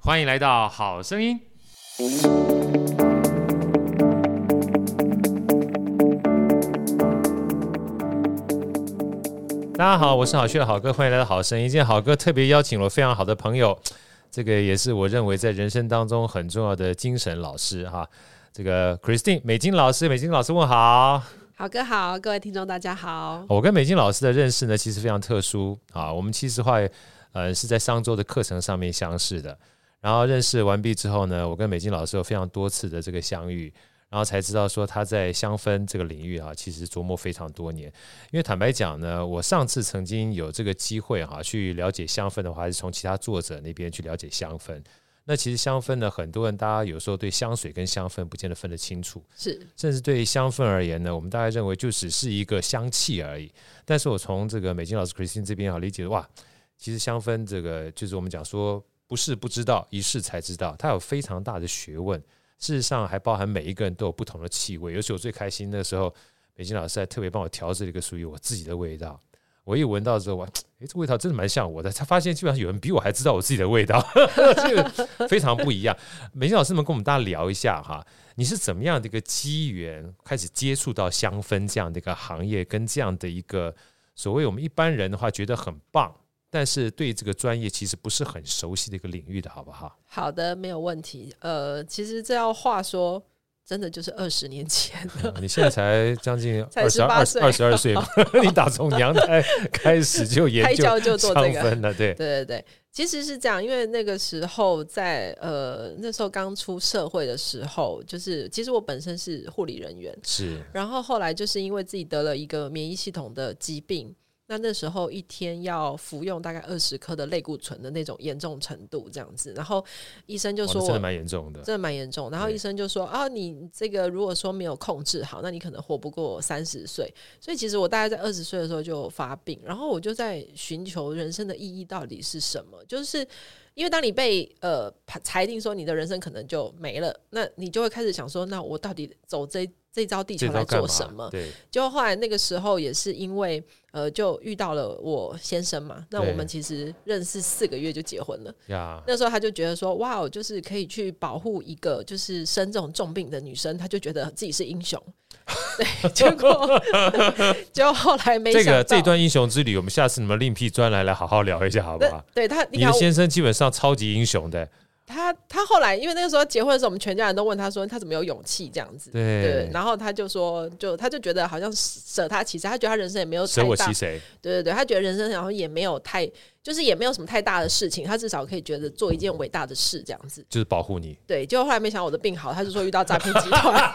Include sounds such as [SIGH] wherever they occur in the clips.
欢迎来到好声音。大家好，我是好趣的好哥，欢迎来到好声音。今天好哥特别邀请了非常好的朋友，这个也是我认为在人生当中很重要的精神老师哈。这个 Christine 美金老师，美金老师问好。好哥好，各位听众大家好。我跟美金老师的认识呢，其实非常特殊啊。我们其实话，呃，是在上周的课程上面相识的。然后认识完毕之后呢，我跟美金老师有非常多次的这个相遇，然后才知道说他在香氛这个领域啊，其实琢磨非常多年。因为坦白讲呢，我上次曾经有这个机会哈，去了解香氛的话，还是从其他作者那边去了解香氛。那其实香氛呢，很多人大家有时候对香水跟香氛不见得分得清楚，是，甚至对香氛而言呢，我们大概认为就只是一个香气而已。但是我从这个美金老师 Christine 这边啊理解，哇，其实香氛这个就是我们讲说不试不知道，一试才知道，它有非常大的学问。事实上还包含每一个人都有不同的气味，尤其我最开心的时候，美金老师还特别帮我调制了一个属于我自己的味道。我一闻到之后，哇，诶，这味道真的蛮像我的。他发现基本上有人比我还知道我自己的味道，[LAUGHS] 这个非常不一样。美金老师们跟我们大家聊一下哈，你是怎么样的一个机缘开始接触到香氛这样的一个行业，跟这样的一个所谓我们一般人的话觉得很棒，但是对这个专业其实不是很熟悉的一个领域的好不好？好的，没有问题。呃，其实这要话说。真的就是二十年前了，嗯，你现在才将近 [LAUGHS] 二十二二十二岁嘛？[LAUGHS] 你打从娘胎 [LAUGHS] 开始就研究香氛了，对对对对，其实是这样，因为那个时候在呃那时候刚出社会的时候，就是其实我本身是护理人员，是，然后后来就是因为自己得了一个免疫系统的疾病。那那时候一天要服用大概二十颗的类固醇的那种严重程度这样子，然后医生就说我，真的蛮严重的，真的蛮严重。然后医生就说啊，你这个如果说没有控制好，那你可能活不过三十岁。所以其实我大概在二十岁的时候就发病，然后我就在寻求人生的意义到底是什么，就是。因为当你被呃裁定说你的人生可能就没了，那你就会开始想说，那我到底走这这招地球来做什么？对，就后来那个时候也是因为呃，就遇到了我先生嘛。那我们其实认识四个月就结婚了。呀，那时候他就觉得说，哇，就是可以去保护一个就是生这种重病的女生，他就觉得自己是英雄。对，[LAUGHS] 结果 [LAUGHS] 就后来没这个这段英雄之旅，我们下次你们另辟专栏来好好聊一下，好不好？对，对他，你的先生基本上超级英雄的。他他后来因为那个时候结婚的时候，我们全家人都问他说他怎么有勇气这样子？对，对，然后他就说，就他就觉得好像舍他其谁，他觉得他人生也没有舍我其谁？对对对，他觉得人生然后也没有太。就是也没有什么太大的事情，他至少可以觉得做一件伟大的事，这样子。就是保护你。对，结果后来没想到我的病好，他就说遇到诈骗集团。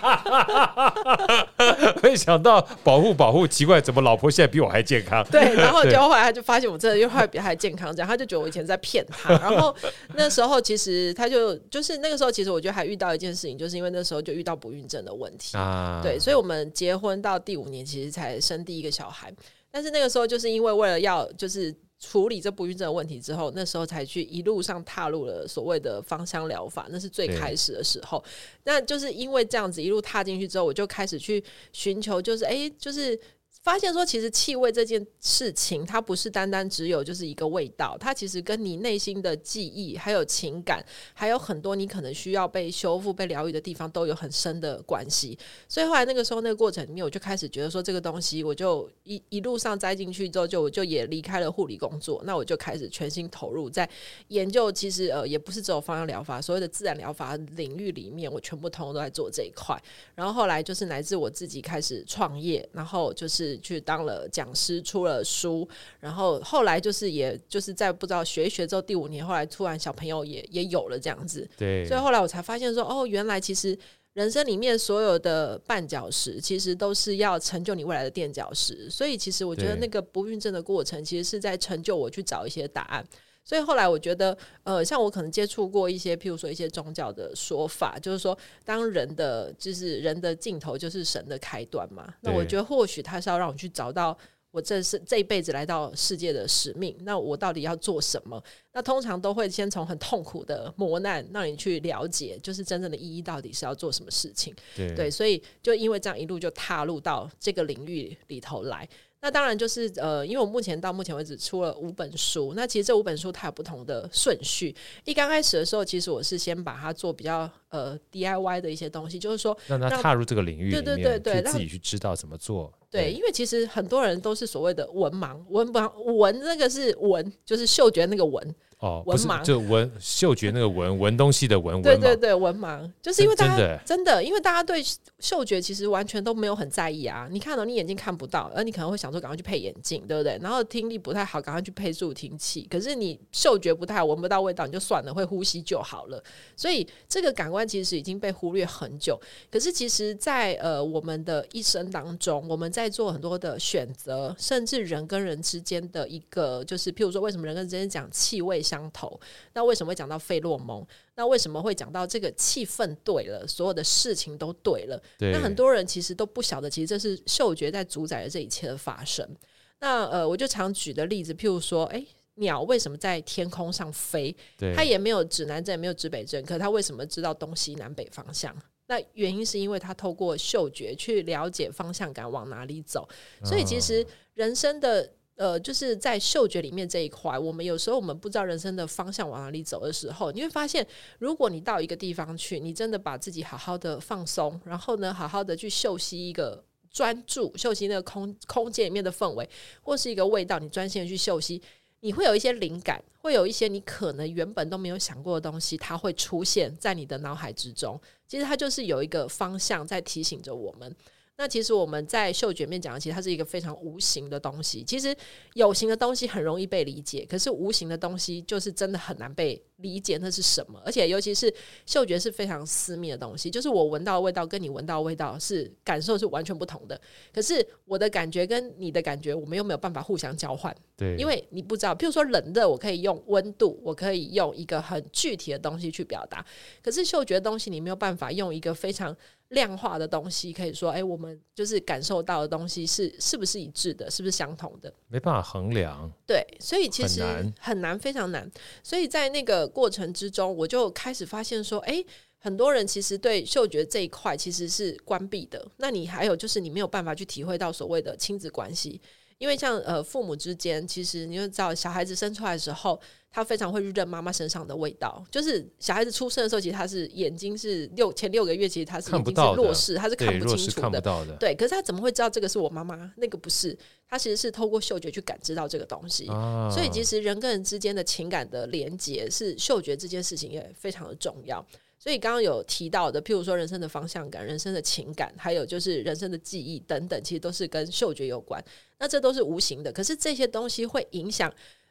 [LAUGHS] 没想到保护保护，奇怪，怎么老婆现在比我还健康？对，然后结果后来他就发现我真的又会比他还健康，这样他就觉得我以前在骗他。然后那时候其实他就就是那个时候，其实我觉得还遇到一件事情，就是因为那时候就遇到不孕症的问题啊。对，所以我们结婚到第五年，其实才生第一个小孩。但是那个时候就是因为为了要就是。处理这不孕症的问题之后，那时候才去一路上踏入了所谓的芳香疗法，那是最开始的时候。那就是因为这样子一路踏进去之后，我就开始去寻求，就是哎，就是。发现说，其实气味这件事情，它不是单单只有就是一个味道，它其实跟你内心的记忆、还有情感，还有很多你可能需要被修复、被疗愈的地方，都有很深的关系。所以后来那个时候那个过程里面，我就开始觉得说，这个东西，我就一一路上栽进去之后，就我就也离开了护理工作，那我就开始全心投入在研究。其实呃，也不是只有芳香疗法，所谓的自然疗法领域里面，我全部通通都在做这一块。然后后来就是乃至我自己开始创业，然后就是。去当了讲师，出了书，然后后来就是，也就是在不知道学一学之后，第五年后来突然小朋友也也有了这样子，对，所以后来我才发现说，哦，原来其实人生里面所有的绊脚石，其实都是要成就你未来的垫脚石。所以其实我觉得那个不孕症的过程，其实是在成就我去找一些答案。所以后来我觉得，呃，像我可能接触过一些，譬如说一些宗教的说法，就是说，当人的就是人的尽头就是神的开端嘛。那我觉得或许他是要让我去找到我这是这一辈子来到世界的使命。那我到底要做什么？那通常都会先从很痛苦的磨难让你去了解，就是真正的意义到底是要做什么事情。对，对，所以就因为这样一路就踏入到这个领域里头来。那当然就是呃，因为我目前到目前为止出了五本书，那其实这五本书它有不同的顺序。一刚开始的时候，其实我是先把它做比较呃 DIY 的一一些东西，就是说让他踏入这个领域对对对对，自己去知道怎么做。对，因为其实很多人都是所谓的文盲，文盲文那个是文，就是嗅觉那个文。哦，文盲就闻嗅觉那个闻闻东西的闻，对对对，文盲就是因为大家真的，真的，因为大家对嗅觉其实完全都没有很在意啊。你看到你眼睛看不到，而你可能会想说赶快去配眼镜，对不对？然后听力不太好，赶快去配助听器。可是你嗅觉不太好，闻不到味道，你就算了，会呼吸就好了。所以这个感官其实已经被忽略很久。可是其实在，在呃我们的一生当中，我们在做很多的选择，甚至人跟人之间的一个，就是譬如说，为什么人跟人之间讲气味相投？那为什么会讲到费洛蒙？那为什么会讲到这个气氛对了，所有的事情都对了？对。那很多人其实都不晓得，其实这是嗅觉在主宰着这一切的发生。那呃，我就常举的例子，譬如说，哎，鸟为什么在天空上飞？它也没有指南针，也没有指北针，可它为什么知道东西南北方向？那原因是因为它透过嗅觉去了解方向感往哪里走。所以其实人生的。呃，就是在嗅觉里面这一块，我们有时候我们不知道人生的方向往哪里走的时候，你会发现，如果你到一个地方去，你真的把自己好好的放松，然后呢，好好的去嗅吸一个专注，嗅吸那个空空间里面的氛围，或是一个味道，你专心的去嗅吸，你会有一些灵感，会有一些你可能原本都没有想过的东西，它会出现在你的脑海之中。其实它就是有一个方向在提醒着我们。那其实我们在嗅觉面讲，其实它是一个非常无形的东西。其实有形的东西很容易被理解，可是无形的东西就是真的很难被理解那是什么。而且尤其是嗅觉是非常私密的东西，就是我闻到的味道跟你闻到的味道是感受是完全不同的。可是我的感觉跟你的感觉，我们又没有办法互相交换。对，因为你不知道，譬如说冷热，我可以用温度，我可以用一个很具体的东西去表达。可是嗅觉的东西，你没有办法用一个非常。量化的东西可以说，哎、欸，我们就是感受到的东西是是不是一致的，是不是相同的？没办法衡量。对，所以其实很难，非常难。所以在那个过程之中，我就开始发现说，哎、欸，很多人其实对嗅觉这一块其实是关闭的。那你还有就是，你没有办法去体会到所谓的亲子关系。因为像呃父母之间，其实你就知道，小孩子生出来的时候，他非常会认妈妈身上的味道。就是小孩子出生的时候，其实他是眼睛是六前六个月，其实他是眼睛是弱视，他是看不清楚的。的对，可是他怎么会知道这个是我妈妈？那个不是，他其实是透过嗅觉去感知到这个东西。啊、所以其实人跟人之间的情感的连接，是嗅觉这件事情也非常的重要。所以刚刚有提到的，譬如说人生的方向感、人生的情感，还有就是人生的记忆等等，其实都是跟嗅觉有关。那这都是无形的，可是这些东西会影响，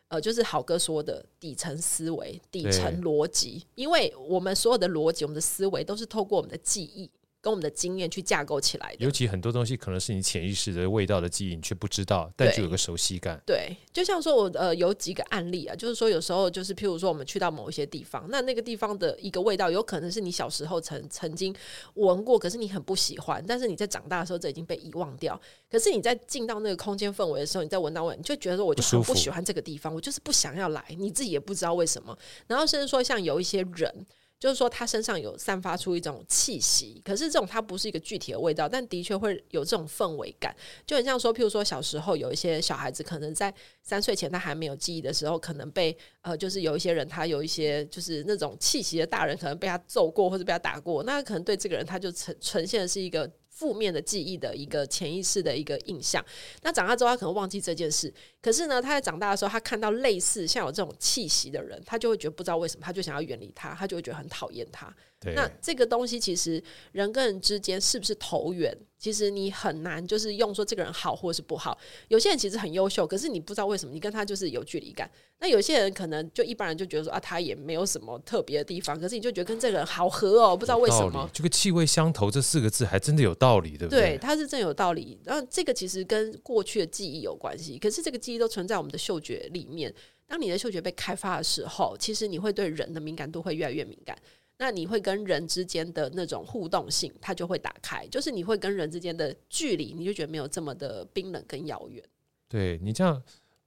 呃，就是好哥说的底层思维、底层逻辑，因为我们所有的逻辑、我们的思维都是透过我们的记忆。跟我们的经验去架构起来的，尤其很多东西可能是你潜意识的味道的记忆，你却不知道，但就有个熟悉感。对，就像说我呃有几个案例啊，就是说有时候就是譬如说我们去到某一些地方，那那个地方的一个味道，有可能是你小时候曾曾经闻过，可是你很不喜欢，但是你在长大的时候这已经被遗忘掉。可是你在进到那个空间氛围的时候，你在闻到味，你就觉得说我就很不喜欢这个地方，我就是不想要来，你自己也不知道为什么。然后甚至说像有一些人。就是说，他身上有散发出一种气息，可是这种它不是一个具体的味道，但的确会有这种氛围感，就很像说，譬如说小时候有一些小孩子，可能在三岁前他还没有记忆的时候，可能被呃，就是有一些人他有一些就是那种气息的大人，可能被他揍过或者被他打过，那可能对这个人他就呈呈现的是一个。负面的记忆的一个潜意识的一个印象，那长大之后他可能忘记这件事，可是呢，他在长大的时候，他看到类似像有这种气息的人，他就会觉得不知道为什么，他就想要远离他，他就会觉得很讨厌他。对那这个东西其实人跟人之间是不是投缘？其实你很难就是用说这个人好或是不好。有些人其实很优秀，可是你不知道为什么你跟他就是有距离感。那有些人可能就一般人就觉得说啊，他也没有什么特别的地方，可是你就觉得跟这个人好合哦，不知道为什么。这个气味相投这四个字还真的有道理，对不对？对，它是真有道理。然后这个其实跟过去的记忆有关系，可是这个记忆都存在我们的嗅觉里面。当你的嗅觉被开发的时候，其实你会对人的敏感度会越来越敏感。那你会跟人之间的那种互动性，它就会打开，就是你会跟人之间的距离，你就觉得没有这么的冰冷跟遥远。对你这样，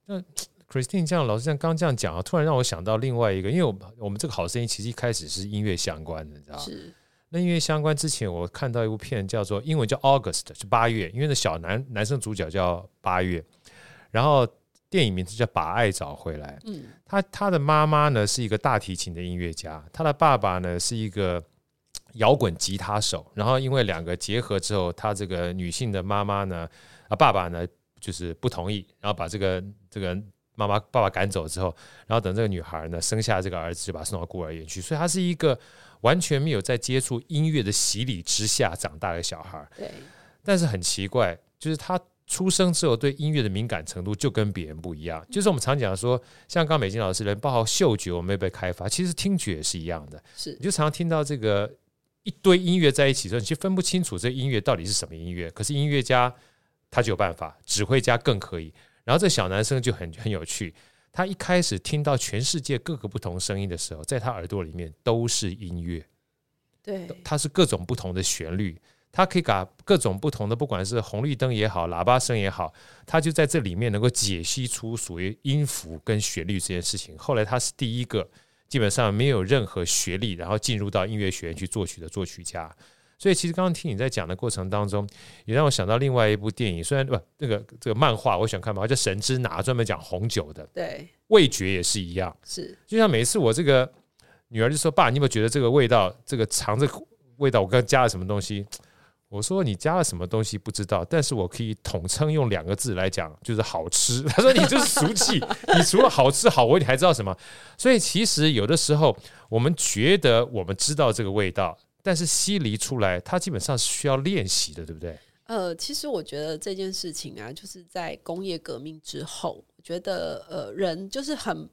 那 Christine 这样，老师这样刚这样讲啊，突然让我想到另外一个，因为我们我们这个好声音其实一开始是音乐相关的，你知道吗？是。那音乐相关之前，我看到一部片叫做英文叫 August，是八月，因为那小男男生主角叫八月，然后。电影名字叫《把爱找回来》。嗯，他他的妈妈呢是一个大提琴的音乐家，他的爸爸呢是一个摇滚吉他手。然后因为两个结合之后，他这个女性的妈妈呢，啊爸爸呢就是不同意，然后把这个这个妈妈爸爸赶走之后，然后等这个女孩呢生下这个儿子，就把他送到孤儿院去。所以他是一个完全没有在接触音乐的洗礼之下长大的小孩。对，但是很奇怪，就是他。出生之后对音乐的敏感程度就跟别人不一样，就是我们常讲说，像刚美金老师人，包括嗅觉我们没有被开发，其实听觉也是一样的。是，你就常常听到这个一堆音乐在一起的时候，你就分不清楚这音乐到底是什么音乐。可是音乐家他就有办法，指挥家更可以。然后这小男生就很很有趣，他一开始听到全世界各个不同声音的时候，在他耳朵里面都是音乐，对，它是各种不同的旋律。他可以把各种不同的，不管是红绿灯也好，喇叭声也好，它就在这里面能够解析出属于音符跟旋律这件事情。后来他是第一个基本上没有任何学历，然后进入到音乐学院去作曲的作曲家。所以其实刚刚听你在讲的过程当中，也让我想到另外一部电影，虽然不那个这个漫画我喜欢看嘛，叫《神之拿》，专门讲红酒的。对，味觉也是一样，是就像每一次我这个女儿就说：“爸，你有没有觉得这个味道，这个尝这个味道，我刚刚加了什么东西？”我说你加了什么东西不知道，但是我可以统称用两个字来讲，就是好吃。[LAUGHS] 他说你就是俗气，你除了好吃好闻，你还知道什么？所以其实有的时候我们觉得我们知道这个味道，但是吸离出来，它基本上是需要练习的，对不对？呃，其实我觉得这件事情啊，就是在工业革命之后，觉得呃，人就是很。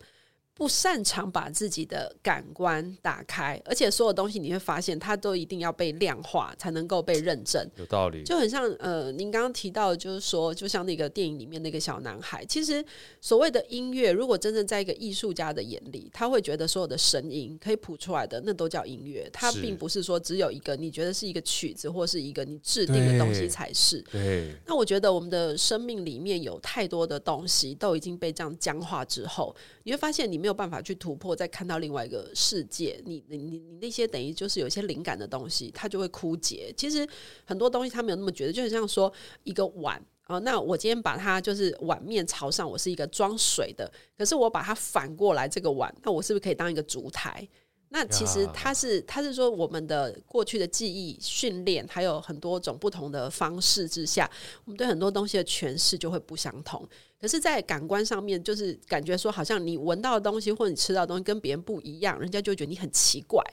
不擅长把自己的感官打开，而且所有东西你会发现，它都一定要被量化才能够被认证。有道理，就很像呃，您刚刚提到，就是说，就像那个电影里面那个小男孩，其实所谓的音乐，如果真正在一个艺术家的眼里，他会觉得所有的声音可以谱出来的，那都叫音乐。它并不是说只有一个你觉得是一个曲子，或是一个你制定的东西才是。对。那我觉得我们的生命里面有太多的东西都已经被这样僵化之后，你会发现你没有办法去突破，再看到另外一个世界。你你你你那些等于就是有些灵感的东西，它就会枯竭。其实很多东西他没有那么觉得，就很像说一个碗啊。那我今天把它就是碗面朝上，我是一个装水的。可是我把它反过来，这个碗，那我是不是可以当一个烛台？那其实它是它是说我们的过去的记忆训练，还有很多种不同的方式之下，我们对很多东西的诠释就会不相同。可是，在感官上面，就是感觉说，好像你闻到的东西或者你吃到的东西跟别人不一样，人家就觉得你很奇怪。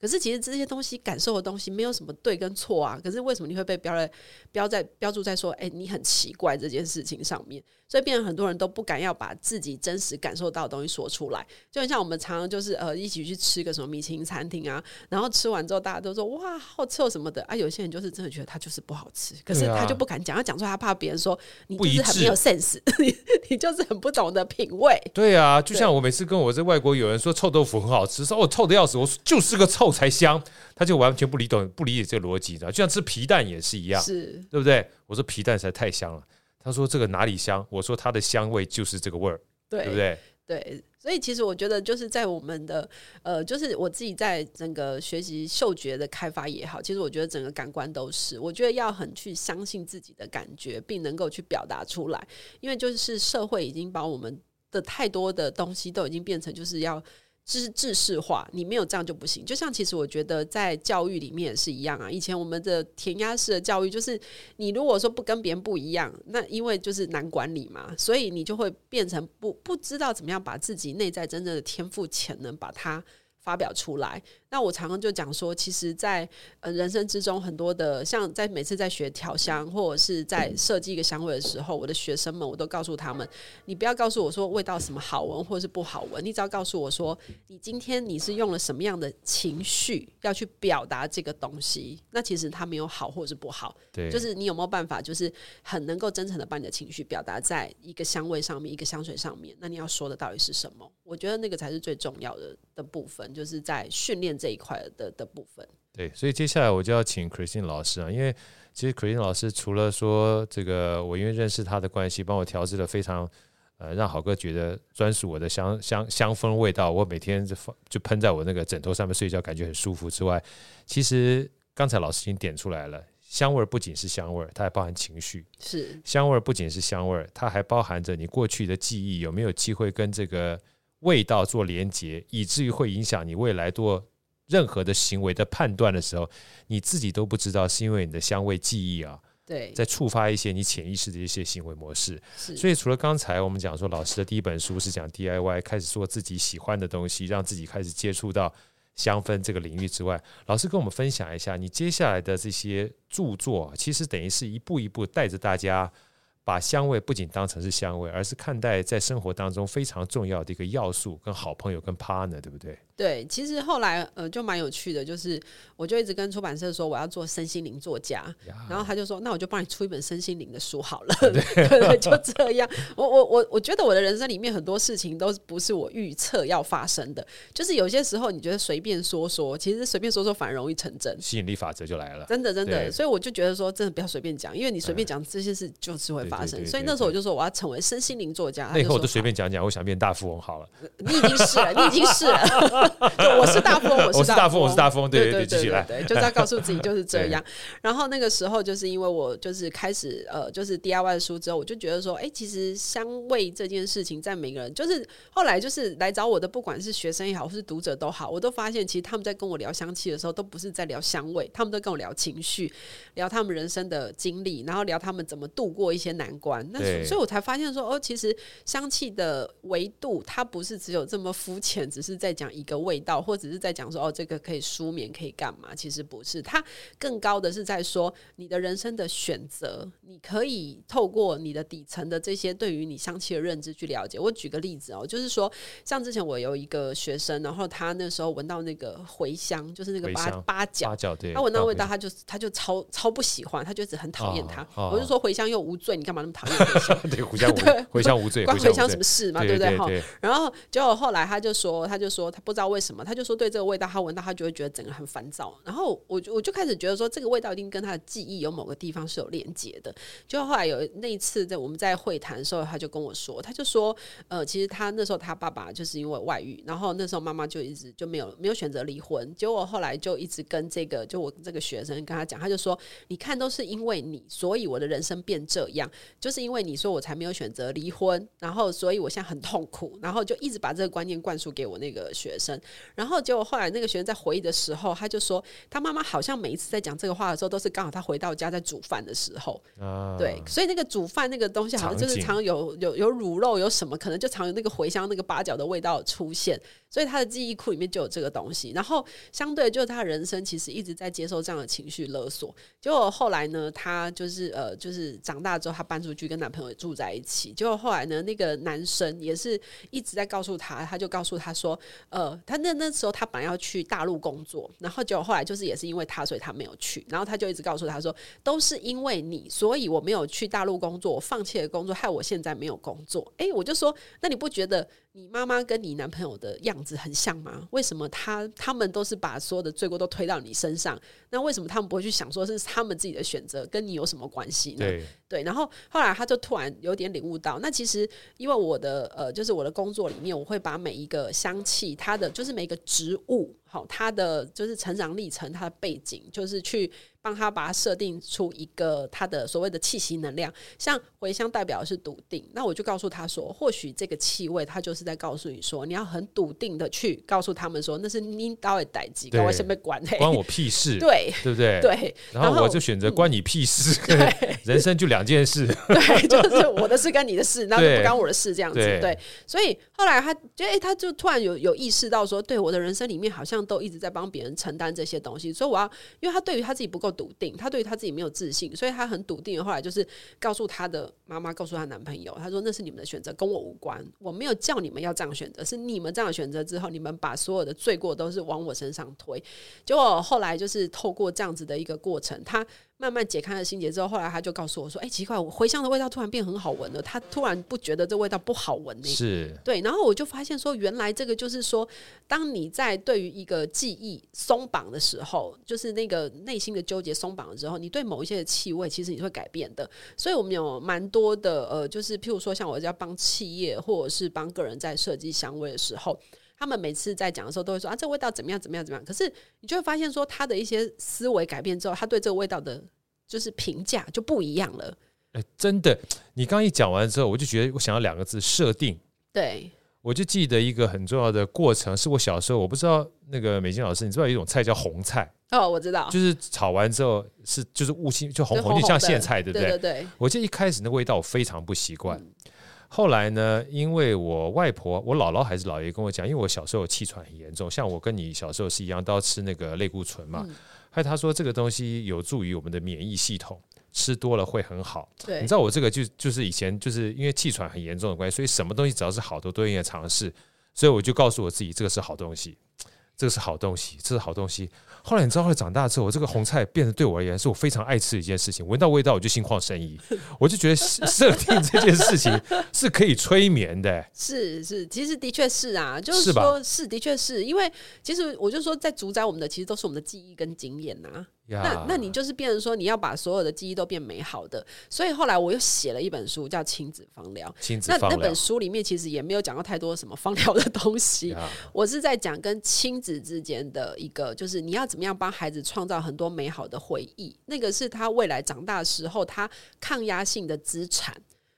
可是，其实这些东西感受的东西没有什么对跟错啊。可是，为什么你会被标在标在标注在说，哎，你很奇怪这件事情上面？所以，变成很多人都不敢要把自己真实感受到的东西说出来，就很像我们常常就是呃一起去吃个什么米其林餐厅啊，然后吃完之后大家都说哇好吃哦什么的啊，有些人就是真的觉得它就是不好吃，可是他就不敢讲，他讲出来他怕别人说你就是很没有 sense，[LAUGHS] 你你就是很不懂得品味。对啊，就像我每次跟我在外国友人说臭豆腐很好吃，说哦臭的要死，我说就是个臭才香，他就完全不理懂不理解这个逻辑的，就像吃皮蛋也是一样，是对不对？我说皮蛋实在太香了。他说：“这个哪里香？”我说：“它的香味就是这个味儿，对，对不对？”对，所以其实我觉得，就是在我们的呃，就是我自己在整个学习嗅觉的开发也好，其实我觉得整个感官都是，我觉得要很去相信自己的感觉，并能够去表达出来，因为就是社会已经把我们的太多的东西都已经变成就是要。是制式化，你没有这样就不行。就像其实我觉得在教育里面也是一样啊。以前我们的填鸭式的教育，就是你如果说不跟别人不一样，那因为就是难管理嘛，所以你就会变成不不知道怎么样把自己内在真正的天赋潜能把它发表出来。那我常常就讲说，其实在，在呃人生之中，很多的像在每次在学调香或者是在设计一个香味的时候，我的学生们我都告诉他们，你不要告诉我说味道什么好闻或者是不好闻，你只要告诉我说，你今天你是用了什么样的情绪要去表达这个东西，那其实它没有好或者是不好，对，就是你有没有办法，就是很能够真诚的把你的情绪表达在一个香味上面，一个香水上面，那你要说的到底是什么？我觉得那个才是最重要的的部分，就是在训练。这一块的的部分，对，所以接下来我就要请 Christine 老师啊，因为其实 Christine 老师除了说这个，我因为认识他的关系，帮我调制了非常呃让好哥觉得专属我的香香香氛味道，我每天就就喷在我那个枕头上面睡觉，感觉很舒服之外，其实刚才老师已经点出来了，香味不仅是香味，它还包含情绪，是香味不仅是香味，它还包含着你过去的记忆有没有机会跟这个味道做连接，以至于会影响你未来多。任何的行为的判断的时候，你自己都不知道，是因为你的香味记忆啊，对，在触发一些你潜意识的一些行为模式。所以除了刚才我们讲说，老师的第一本书是讲 DIY，开始做自己喜欢的东西，让自己开始接触到香氛这个领域之外，老师跟我们分享一下，你接下来的这些著作，其实等于是一步一步带着大家。把香味不仅当成是香味，而是看待在生活当中非常重要的一个要素，跟好朋友、跟 partner，对不对？对，其实后来呃就蛮有趣的，就是我就一直跟出版社说我要做身心灵作家，然后他就说那我就帮你出一本身心灵的书好了，[LAUGHS] 就这样。我我我我觉得我的人生里面很多事情都不是我预测要发生的，就是有些时候你觉得随便说说，其实随便说说反而容易成真，吸引力法则就来了，真的真的。所以我就觉得说真的不要随便讲，因为你随便讲这些事就是会发。发生，所以那时候我就说我要成为身心灵作家。那以后我就随便讲讲，我想变大富翁好了。[LAUGHS] 你已经是了，你已经是了。[LAUGHS] 就我是大富翁，我是大富翁，我是大富翁，对对对，继续来，就是要告诉自己就是这样。然后那个时候就是因为我就是开始呃，就是 DIY 的书之后，我就觉得说，哎，其实香味这件事情在每个人，就是后来就是来找我的，不管是学生也好，或是读者都好，我都发现其实他们在跟我聊香气的时候，都不是在聊香味，他们都跟我聊情绪，聊他们人生的经历，然后聊他们怎么度过一些难关。那所以，我才发现说，哦，其实香气的维度，它不是只有这么肤浅，只是在讲一个味道，或者是在讲说，哦，这个可以舒眠，可以干嘛？其实不是，它更高的是在说，你的人生的选择，你可以透过你的底层的这些对于你香气的认知去了解。我举个例子哦，就是说，像之前我有一个学生，然后他那时候闻到那个茴香，就是那个八八角，他闻到味道，他就他就超超不喜欢，他就一直很讨厌它。我就说茴香又无罪，你干嘛那么讨厌？[LAUGHS] 对，茴香无 [LAUGHS] 茴香无罪，关茴香什么事嘛？对不对？哈。然后结果后来他就说，他就说他不知道为什么，他就说对这个味道，他闻到他就会觉得整个很烦躁。然后我我就开始觉得说，这个味道一定跟他的记忆有某个地方是有连接的。就后来有那一次在我们在会谈的时候，他就跟我说，他就说，呃，其实他那时候他爸爸就是因为外遇，然后那时候妈妈就一直就没有没有选择离婚。结果后来就一直跟这个就我这个学生跟他讲，他就说，你看都是因为你，所以我的人生变这样，就是因为你。说我才没有选择离婚，然后所以我现在很痛苦，然后就一直把这个观念灌输给我那个学生，然后结果后来那个学生在回忆的时候，他就说他妈妈好像每一次在讲这个话的时候，都是刚好他回到家在煮饭的时候，啊、对，所以那个煮饭那个东西好像就是常有有有卤肉有什么，可能就常有那个茴香那个八角的味道出现，所以他的记忆库里面就有这个东西，然后相对就是他人生其实一直在接受这样的情绪勒索，结果后来呢，他就是呃就是长大之后他搬出去跟男朋友。住在一起，结果后来呢，那个男生也是一直在告诉他，他就告诉他说，呃，他那那时候他本来要去大陆工作，然后结果后来就是也是因为他，所以他没有去，然后他就一直告诉他说，都是因为你，所以我没有去大陆工作，我放弃了工作，害我现在没有工作。诶，我就说，那你不觉得你妈妈跟你男朋友的样子很像吗？为什么他他们都是把所有的罪过都推到你身上？那为什么他们不会去想说是他们自己的选择，跟你有什么关系呢？对，对，然后后来他就突然有点领悟到，那其实因为我的呃，就是我的工作里面，我会把每一个香气，它的就是每一个植物，好，它的就是成长历程，它的背景，就是去。帮他把它设定出一个他的所谓的气息能量，像茴香代表的是笃定，那我就告诉他说，或许这个气味，他就是在告诉你说，你要很笃定的去告诉他们说，那是你到底代志，跟我先被管，关我屁事，对。对不对？对，然后我就选择关你屁事，[LAUGHS] 对，人生就两件事，对，就是我的事跟你的事，那就不关我的事这样子，对，所以后来他就哎，他就突然有有意识到说，对，我的人生里面好像都一直在帮别人承担这些东西，所以我要，因为他对于他自己不够笃定，她对于她自己没有自信，所以她很笃定。后来就是告诉她的妈妈，告诉她男朋友，她说那是你们的选择，跟我无关，我没有叫你们要这样选择，是你们这样选择之后，你们把所有的罪过都是往我身上推。结果后来就是透过这样子的一个过程，她。慢慢解开了心结之后，后来他就告诉我说：“哎、欸，奇怪，我茴香的味道突然变很好闻了。他突然不觉得这味道不好闻呢。”是，对。然后我就发现说，原来这个就是说，当你在对于一个记忆松绑的时候，就是那个内心的纠结松绑了之后，你对某一些的气味，其实你会改变的。所以我们有蛮多的呃，就是譬如说，像我在帮企业或者是帮个人在设计香味的时候。他们每次在讲的时候都会说啊，这味道怎么样怎么样怎么样。可是你就会发现说，他的一些思维改变之后，他对这个味道的，就是评价就不一样了。哎，真的，你刚一讲完之后，我就觉得我想要两个字：设定。对，我就记得一个很重要的过程，是我小时候，我不知道那个美金老师，你知道有一种菜叫红菜？哦，我知道，就是炒完之后是就是雾青就红红，就像苋菜，对不对？对对对。我记得一开始那味道我非常不习惯。嗯后来呢，因为我外婆、我姥姥还是姥爷跟我讲，因为我小时候气喘很严重，像我跟你小时候是一样，都要吃那个类固醇嘛。嗯、还有他说这个东西有助于我们的免疫系统，吃多了会很好。对，你知道我这个就就是以前就是因为气喘很严重的关系，所以什么东西只要是好的都愿意尝试，所以我就告诉我自己这个是好东西，这个是好东西，这是好东西。后来你知道，后来长大之后，我这个红菜变得对我而言是我非常爱吃的一件事情。闻到味道我就心旷神怡，[LAUGHS] 我就觉得设定这件事情是可以催眠的。是是，其实的确是啊，就是说，是的确是因为其实我就说，在主宰我们的其实都是我们的记忆跟经验呐。那那你就是变成说，你要把所有的记忆都变美好的。所以后来我又写了一本书，叫《亲子方疗》。亲子。那那本书里面其实也没有讲到太多什么方疗的东西。我是在讲跟亲子之间的一个，就是你要怎么样帮孩子创造很多美好的回忆。那个是他未来长大的时候，他抗压性的资产。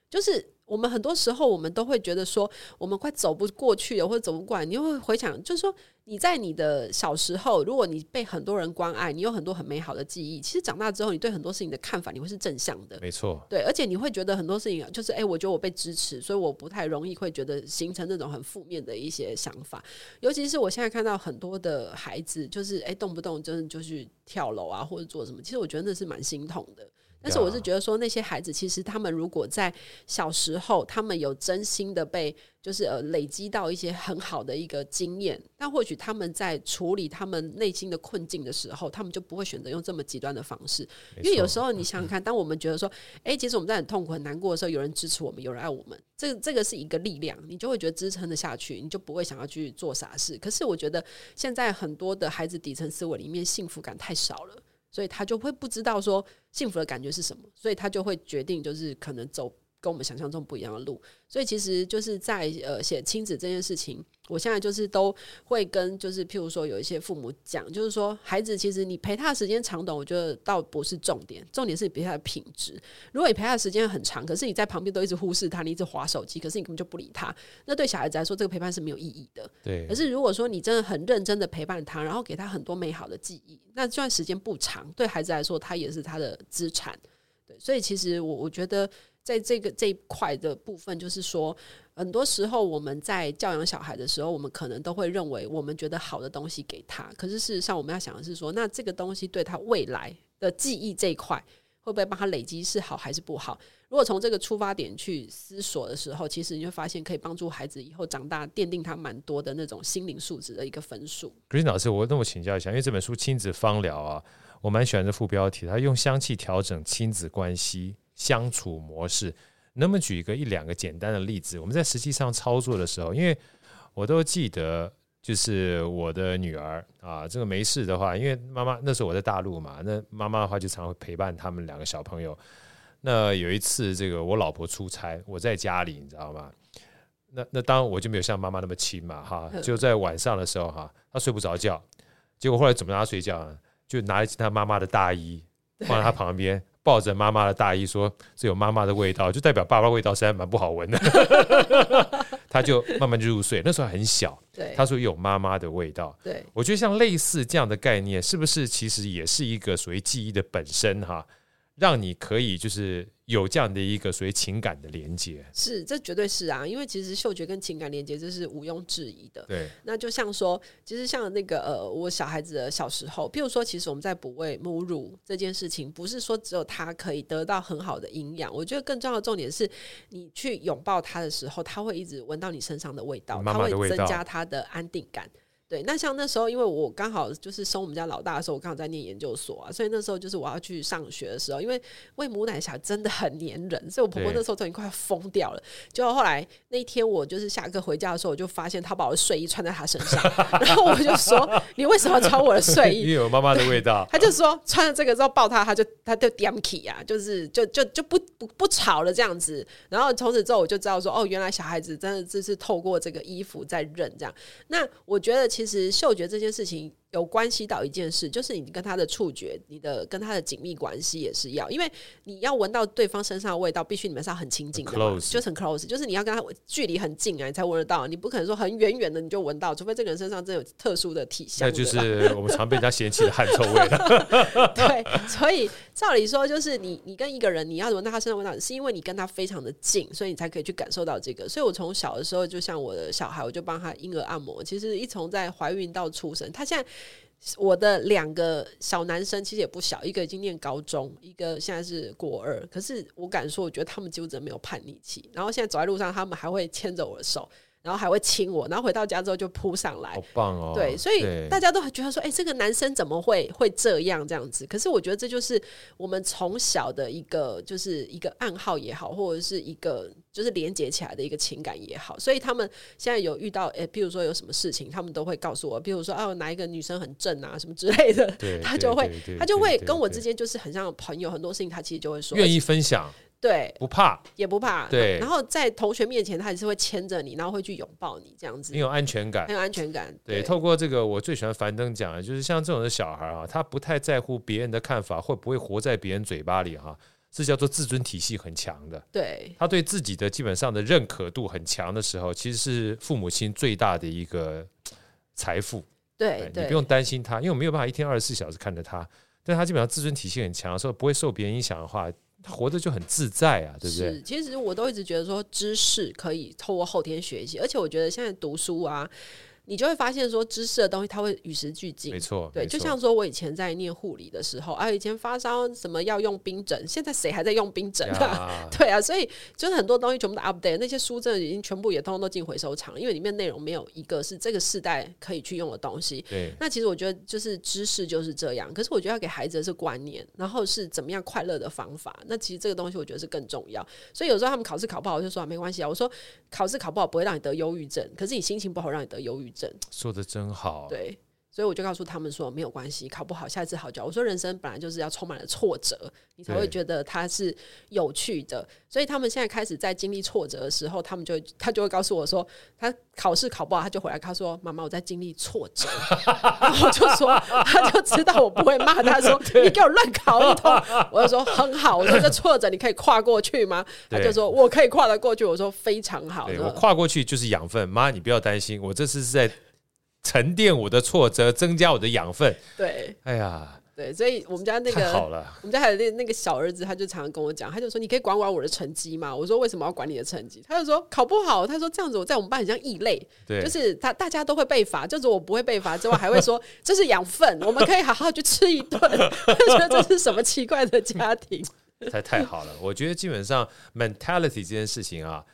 就是我们很多时候，我们都会觉得说，我们快走不过去了，或者走不过来。你又会回想，就是说。你在你的小时候，如果你被很多人关爱，你有很多很美好的记忆。其实长大之后，你对很多事情的看法，你会是正向的。没错，对，而且你会觉得很多事情就是，哎、欸，我觉得我被支持，所以我不太容易会觉得形成那种很负面的一些想法。尤其是我现在看到很多的孩子，就是哎、欸，动不动就是就去跳楼啊，或者做什么，其实我觉得那是蛮心痛的。但是我是觉得说，那些孩子其实他们如果在小时候，他们有真心的被就是呃累积到一些很好的一个经验，但或许他们在处理他们内心的困境的时候，他们就不会选择用这么极端的方式。因为有时候你想想看，当我们觉得说，哎，其实我们在很痛苦、很难过的时候，有人支持我们，有人爱我们，这这个是一个力量，你就会觉得支撑得下去，你就不会想要去做傻事。可是我觉得现在很多的孩子底层思维里面，幸福感太少了。所以他就会不知道说幸福的感觉是什么，所以他就会决定就是可能走跟我们想象中不一样的路。所以其实就是在呃写亲子这件事情，我现在就是都会跟就是譬如说有一些父母讲，就是说孩子其实你陪他的时间长短，我觉得倒不是重点，重点是你陪他的品质。如果你陪他的时间很长，可是你在旁边都一直忽视他，你一直划手机，可是你根本就不理他，那对小孩子来说这个陪伴是没有意义的。对。可是如果说你真的很认真的陪伴他，然后给他很多美好的记忆，那这段时间不长，对孩子来说他也是他的资产。对。所以其实我我觉得。在这个这一块的部分，就是说，很多时候我们在教养小孩的时候，我们可能都会认为我们觉得好的东西给他，可是事实上我们要想的是说，那这个东西对他未来的记忆这一块，会不会帮他累积是好还是不好？如果从这个出发点去思索的时候，其实你会发现可以帮助孩子以后长大，奠定他蛮多的那种心灵素质的一个分数。Green 老师，我那我请教一下，因为这本书亲子芳疗啊，我蛮喜欢这副标题，他用香气调整亲子关系。相处模式，能不能举一个一两个简单的例子？我们在实际上操作的时候，因为我都记得，就是我的女儿啊，这个没事的话，因为妈妈那时候我在大陆嘛，那妈妈的话就常会陪伴他们两个小朋友。那有一次，这个我老婆出差，我在家里，你知道吗？那那当然我就没有像妈妈那么亲嘛，哈，就在晚上的时候哈，她睡不着觉，结果后来怎么让她睡觉呢？就拿一件她妈妈的大衣。[LAUGHS] 放在她旁边，抱着妈妈的大衣，说是有妈妈的味道，就代表爸爸味道实在蛮不好闻的。[LAUGHS] 他就慢慢就入睡，那时候很小。对，他说有妈妈的味道。对，我觉得像类似这样的概念，是不是其实也是一个属于记忆的本身哈？让你可以就是有这样的一个所谓情感的连接，是，这绝对是啊，因为其实嗅觉跟情感连接这是毋庸置疑的。对，那就像说，其实像那个呃，我小孩子的小时候，譬如说，其实我们在哺喂母乳这件事情，不是说只有他可以得到很好的营养，我觉得更重要的重点是，你去拥抱他的时候，他会一直闻到你身上的味道，妈妈的味道，他会增加他的安定感。对，那像那时候，因为我刚好就是生我们家老大的时候，我刚好在念研究所啊，所以那时候就是我要去上学的时候，因为喂母奶小孩真的很黏人，所以我婆婆那时候都已经快要疯掉了。结果后来那一天我就是下课回家的时候，我就发现她把我的睡衣穿在她身上，[LAUGHS] 然后我就说：“你为什么要穿我的睡衣？” [LAUGHS] 因为有妈妈的味道。她就说穿了这个之后抱她，她就她就点起啊，就是就就就不不不吵了这样子。然后从此之后我就知道说，哦，原来小孩子真的就是透过这个衣服在认这样。那我觉得其其实嗅觉这。这件事情有关系到一件事，就是你跟他的触觉，你的跟他的紧密关系也是要，因为你要闻到对方身上的味道，必须你们是要很亲近的嘛，close. 就是很 close，就是你要跟他距离很近啊，你才闻得到，你不可能说很远远的你就闻到，除非这个人身上真有特殊的体香，那就是我们常被人家嫌弃的汗臭味 [LAUGHS] 对，所以照理说，就是你你跟一个人，你要闻到他身上味道，是因为你跟他非常的近，所以你才可以去感受到这个。所以我从小的时候，就像我的小孩，我就帮他婴儿按摩。其实一从在怀孕到出生，他现在。我的两个小男生其实也不小，一个已经念高中，一个现在是国二。可是我敢说，我觉得他们几乎真的没有叛逆期。然后现在走在路上，他们还会牵着我的手。然后还会亲我，然后回到家之后就扑上来，好棒哦！对，所以大家都觉得说，哎，这个男生怎么会会这样这样子？可是我觉得这就是我们从小的一个，就是一个暗号也好，或者是一个就是连接起来的一个情感也好。所以他们现在有遇到，哎，比如说有什么事情，他们都会告诉我，比如说哦，哪一个女生很正啊，什么之类的，他就会他就会跟我之间就是很像朋友，很多事情他其实就会说，愿意分享。对，不怕，也不怕。对，然后在同学面前，他也是会牵着你，然后会去拥抱你，这样子。很有安全感，很有安全感。对，对，透过这个，我最喜欢樊登讲的，就是像这种的小孩啊，他不太在乎别人的看法，会不会活在别人嘴巴里哈，是叫做自尊体系很强的。对，他对自己的基本上的认可度很强的时候，其实是父母亲最大的一个财富。对，你不用担心他，因为我没有办法一天二十四小时看着他，但他基本上自尊体系很强的时候，不会受别人影响的话。他活着就很自在啊，对不对？其实我都一直觉得说，知识可以透过后天学习，而且我觉得现在读书啊。你就会发现说，知识的东西它会与时俱进，没错，对，就像说我以前在念护理的时候啊，以前发烧什么要用冰枕，现在谁还在用冰枕啊？[LAUGHS] 对啊，所以就是很多东西全部都 update，那些书真的已经全部也通通都进回收场，因为里面内容没有一个是这个世代可以去用的东西。对，那其实我觉得就是知识就是这样，可是我觉得要给孩子的是观念，然后是怎么样快乐的方法。那其实这个东西我觉得是更重要。所以有时候他们考试考不好，我就说没关系啊，我说考试考不好不会让你得忧郁症，可是你心情不好让你得忧郁症。说的真。真好，对，所以我就告诉他们说没有关系，考不好下次好教。我说人生本来就是要充满了挫折，你才会觉得它是有趣的。所以他们现在开始在经历挫折的时候，他们就他就会告诉我说，他考试考不好，他就回来他说妈妈我在经历挫折，[LAUGHS] 然后就说他就知道我不会骂他说你给我乱考一通，我就说很好，我说这挫折你可以跨过去吗？他就说我可以跨得过去，我说非常好，我跨过去就是养分，妈你不要担心，我这次是在。沉淀我的挫折，增加我的养分。对，哎呀，对，所以我们家那个好了，我们家还有那那个小儿子，他就常常跟我讲，他就说：“你可以管管我的成绩吗？”我说：“为什么要管你的成绩？”他就说：“考不好。”他说：“这样子我在我们班很像异类，对，就是他大家都会被罚，就是我不会被罚，之外还会说 [LAUGHS] 这是养分，我们可以好好去吃一顿。[LAUGHS] ”他觉得这是什么奇怪的家庭？太太好了，我觉得基本上 mentality 这件事情啊，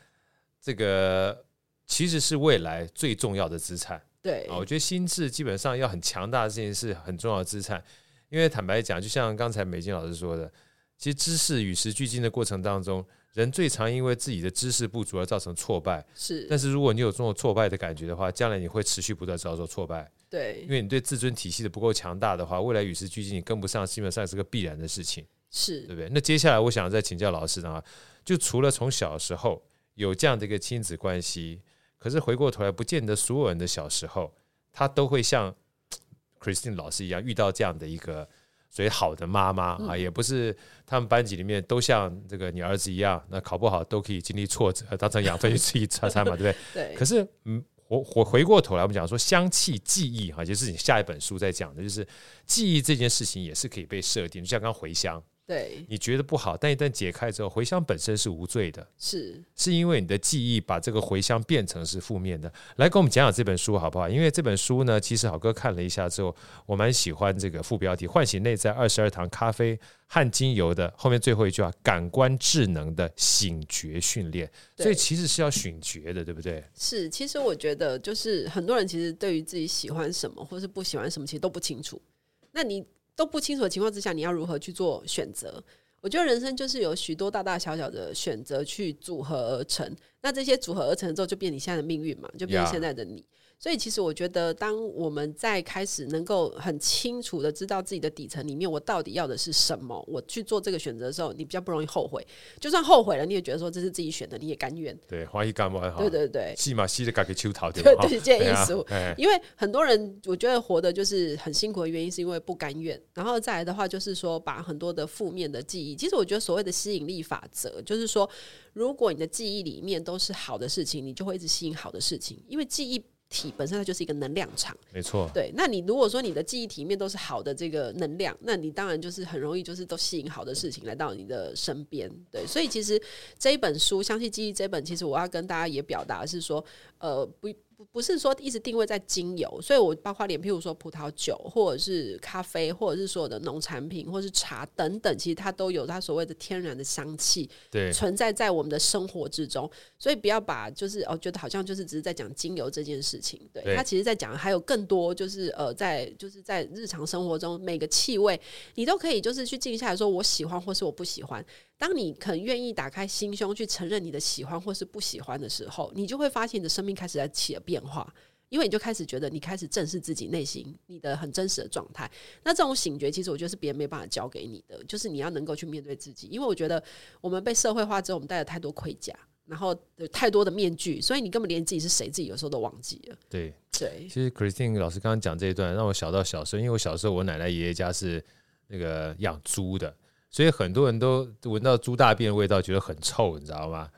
这个其实是未来最重要的资产。对啊，我觉得心智基本上要很强大，这件事很重要的资产。因为坦白讲，就像刚才美金老师说的，其实知识与时俱进的过程当中，人最常因为自己的知识不足而造成挫败。是，但是如果你有这种挫败的感觉的话，将来你会持续不断遭受挫败。对，因为你对自尊体系的不够强大的话，未来与时俱进你跟不上，基本上是个必然的事情。是，对不对？那接下来我想再请教老师的话，就除了从小时候有这样的一个亲子关系。可是回过头来，不见得所有人的小时候，他都会像 [TSK] Christine 老师一样遇到这样的一个所以好的妈妈啊，也不是他们班级里面都像这个你儿子一样，那考不好都可以经历挫折，当成养分去吃一餐餐嘛，[LAUGHS] 对不对？对。可是，嗯，回回回过头来，我们讲说香气记忆哈，就是你下一本书在讲的，就是记忆这件事情也是可以被设定，就像刚刚茴香。对，你觉得不好，但一旦解开之后，回香本身是无罪的，是是因为你的记忆把这个回香变成是负面的。来跟我们讲讲这本书好不好？因为这本书呢，其实好哥看了一下之后，我蛮喜欢这个副标题“唤醒内在二十二堂咖啡和精油”的后面最后一句话：“感官智能的醒觉训练”。所以其实是要醒觉的，对不对？是，其实我觉得就是很多人其实对于自己喜欢什么或是不喜欢什么，其实都不清楚。那你？都不清楚的情况之下，你要如何去做选择？我觉得人生就是有许多大大小小的选择去组合而成，那这些组合而成之后，就变你现在的命运嘛，就变现在的你。Yeah. 所以，其实我觉得，当我们在开始能够很清楚的知道自己的底层里面，我到底要的是什么，我去做这个选择的时候，你比较不容易后悔。就算后悔了，你也觉得说这是自己选的，你也甘愿。对，欢喜甘愿哈。对对 [LAUGHS] 对，起码吸的改给秋桃对对对，这 [LAUGHS] 意思。因为很多人，我觉得活的就是很辛苦的原因，是因为不甘愿。然后再来的话，就是说把很多的负面的记忆，其实我觉得所谓的吸引力法则，就是说，如果你的记忆里面都是好的事情，你就会一直吸引好的事情，因为记忆。体本身它就是一个能量场，没错。对，那你如果说你的记忆体里面都是好的这个能量，那你当然就是很容易就是都吸引好的事情来到你的身边。对，所以其实这一本书《相信记忆》这本，其实我要跟大家也表达是说，呃，不。不不是说一直定位在精油，所以我包括连譬如说葡萄酒，或者是咖啡，或者是所有的农产品，或者是茶等等，其实它都有它所谓的天然的香气，对，存在在我们的生活之中。所以不要把就是哦，觉得好像就是只是在讲精油这件事情，对，对它其实在讲还有更多，就是呃，在就是在日常生活中每个气味，你都可以就是去静下来说，我喜欢或是我不喜欢。当你肯愿意打开心胸去承认你的喜欢或是不喜欢的时候，你就会发现你的生命开始在起了变化，因为你就开始觉得你开始正视自己内心你的很真实的状态。那这种醒觉，其实我觉得是别人没办法教给你的，就是你要能够去面对自己。因为我觉得我们被社会化之后，我们戴了太多盔甲，然后有太多的面具，所以你根本连自己是谁，自己有时候都忘记了。对对，其实 Christine 老师刚刚讲这一段，让我想到小时候，因为我小时候我奶奶爷爷家是那个养猪的。所以很多人都闻到猪大便的味道，觉得很臭，你知道吗？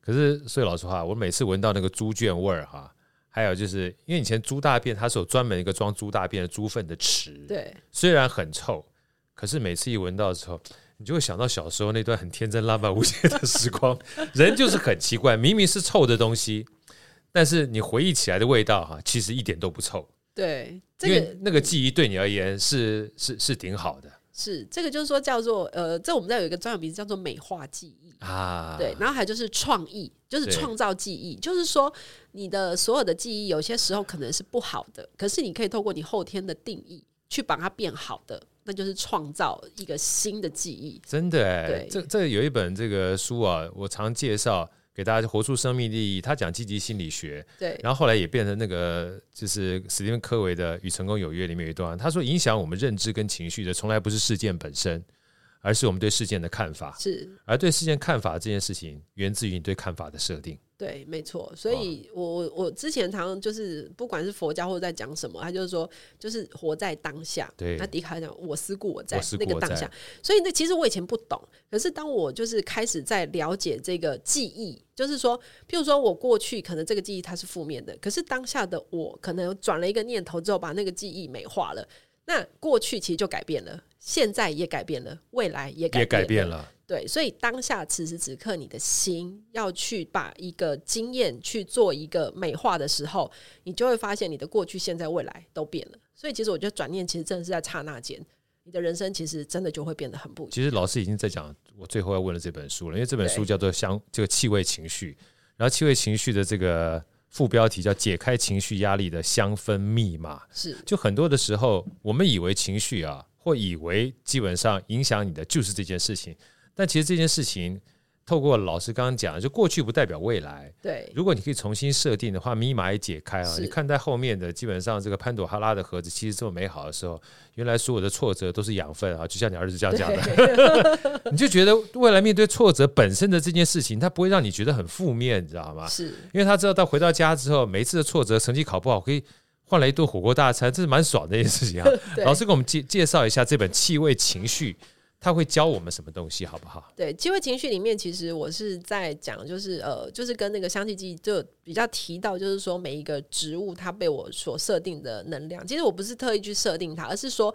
可是，所以老实话，我每次闻到那个猪圈味儿哈，还有就是因为以前猪大便它是有专门一个装猪大便的猪粪的池，对，虽然很臭，可是每次一闻到的时候，你就会想到小时候那段很天真浪漫无邪的时光。[LAUGHS] 人就是很奇怪，明明是臭的东西，但是你回忆起来的味道哈，其实一点都不臭。对，因为那个记忆对你而言是是是挺好的。是这个，就是说叫做呃，这我们这有一个专有名词叫做美化记忆啊，对，然后还有就是创意，就是创造记忆，就是说你的所有的记忆有些时候可能是不好的，可是你可以透过你后天的定义去把它变好的，那就是创造一个新的记忆。真的哎，对，这这有一本这个书啊，我常介绍。给大家活出生命力，他讲积极心理学，对，然后后来也变成那个，就是史蒂芬科维的《与成功有约》里面有一段，他说影响我们认知跟情绪的，从来不是事件本身，而是我们对事件的看法，是，而对事件看法这件事情，源自于你对看法的设定。对，没错。所以我我我之前常常就是，不管是佛教或者在讲什么，他就是说，就是活在当下。对。那笛卡尔讲，我思故我在那个当下。所以那其实我以前不懂，可是当我就是开始在了解这个记忆，就是说，譬如说我过去可能这个记忆它是负面的，可是当下的我可能转了一个念头之后，把那个记忆美化了，那过去其实就改变了，现在也改变了，未来也改变了。也改变了。对，所以当下此时此刻，你的心要去把一个经验去做一个美化的时候，你就会发现你的过去、现在、未来都变了。所以，其实我觉得转念其实真的是在刹那间，你的人生其实真的就会变得很不一样。其实老师已经在讲我最后要问的这本书了，因为这本书叫做《香这个气味情绪》，然后气味情绪的这个副标题叫“解开情绪压力的香氛密码”。是，就很多的时候，我们以为情绪啊，或以为基本上影响你的就是这件事情。但其实这件事情，透过老师刚刚讲，就过去不代表未来。对，如果你可以重新设定的话，密码也解开啊，你看待后面的基本上这个潘朵哈拉的盒子，其实这么美好的时候，原来所有的挫折都是养分啊，就像你儿子这样讲的，[LAUGHS] [LAUGHS] 你就觉得未来面对挫折本身的这件事情，它不会让你觉得很负面，你知道吗？是，因为他知道到回到家之后，每一次的挫折，成绩考不好可以。换了一顿火锅大餐，这是蛮爽的一件事情啊。[LAUGHS] 老师给我们介介绍一下这本《气味情绪》。他会教我们什么东西，好不好？对，气味情绪里面，其实我是在讲，就是呃，就是跟那个香气记忆就比较提到，就是说每一个植物它被我所设定的能量，其实我不是特意去设定它，而是说，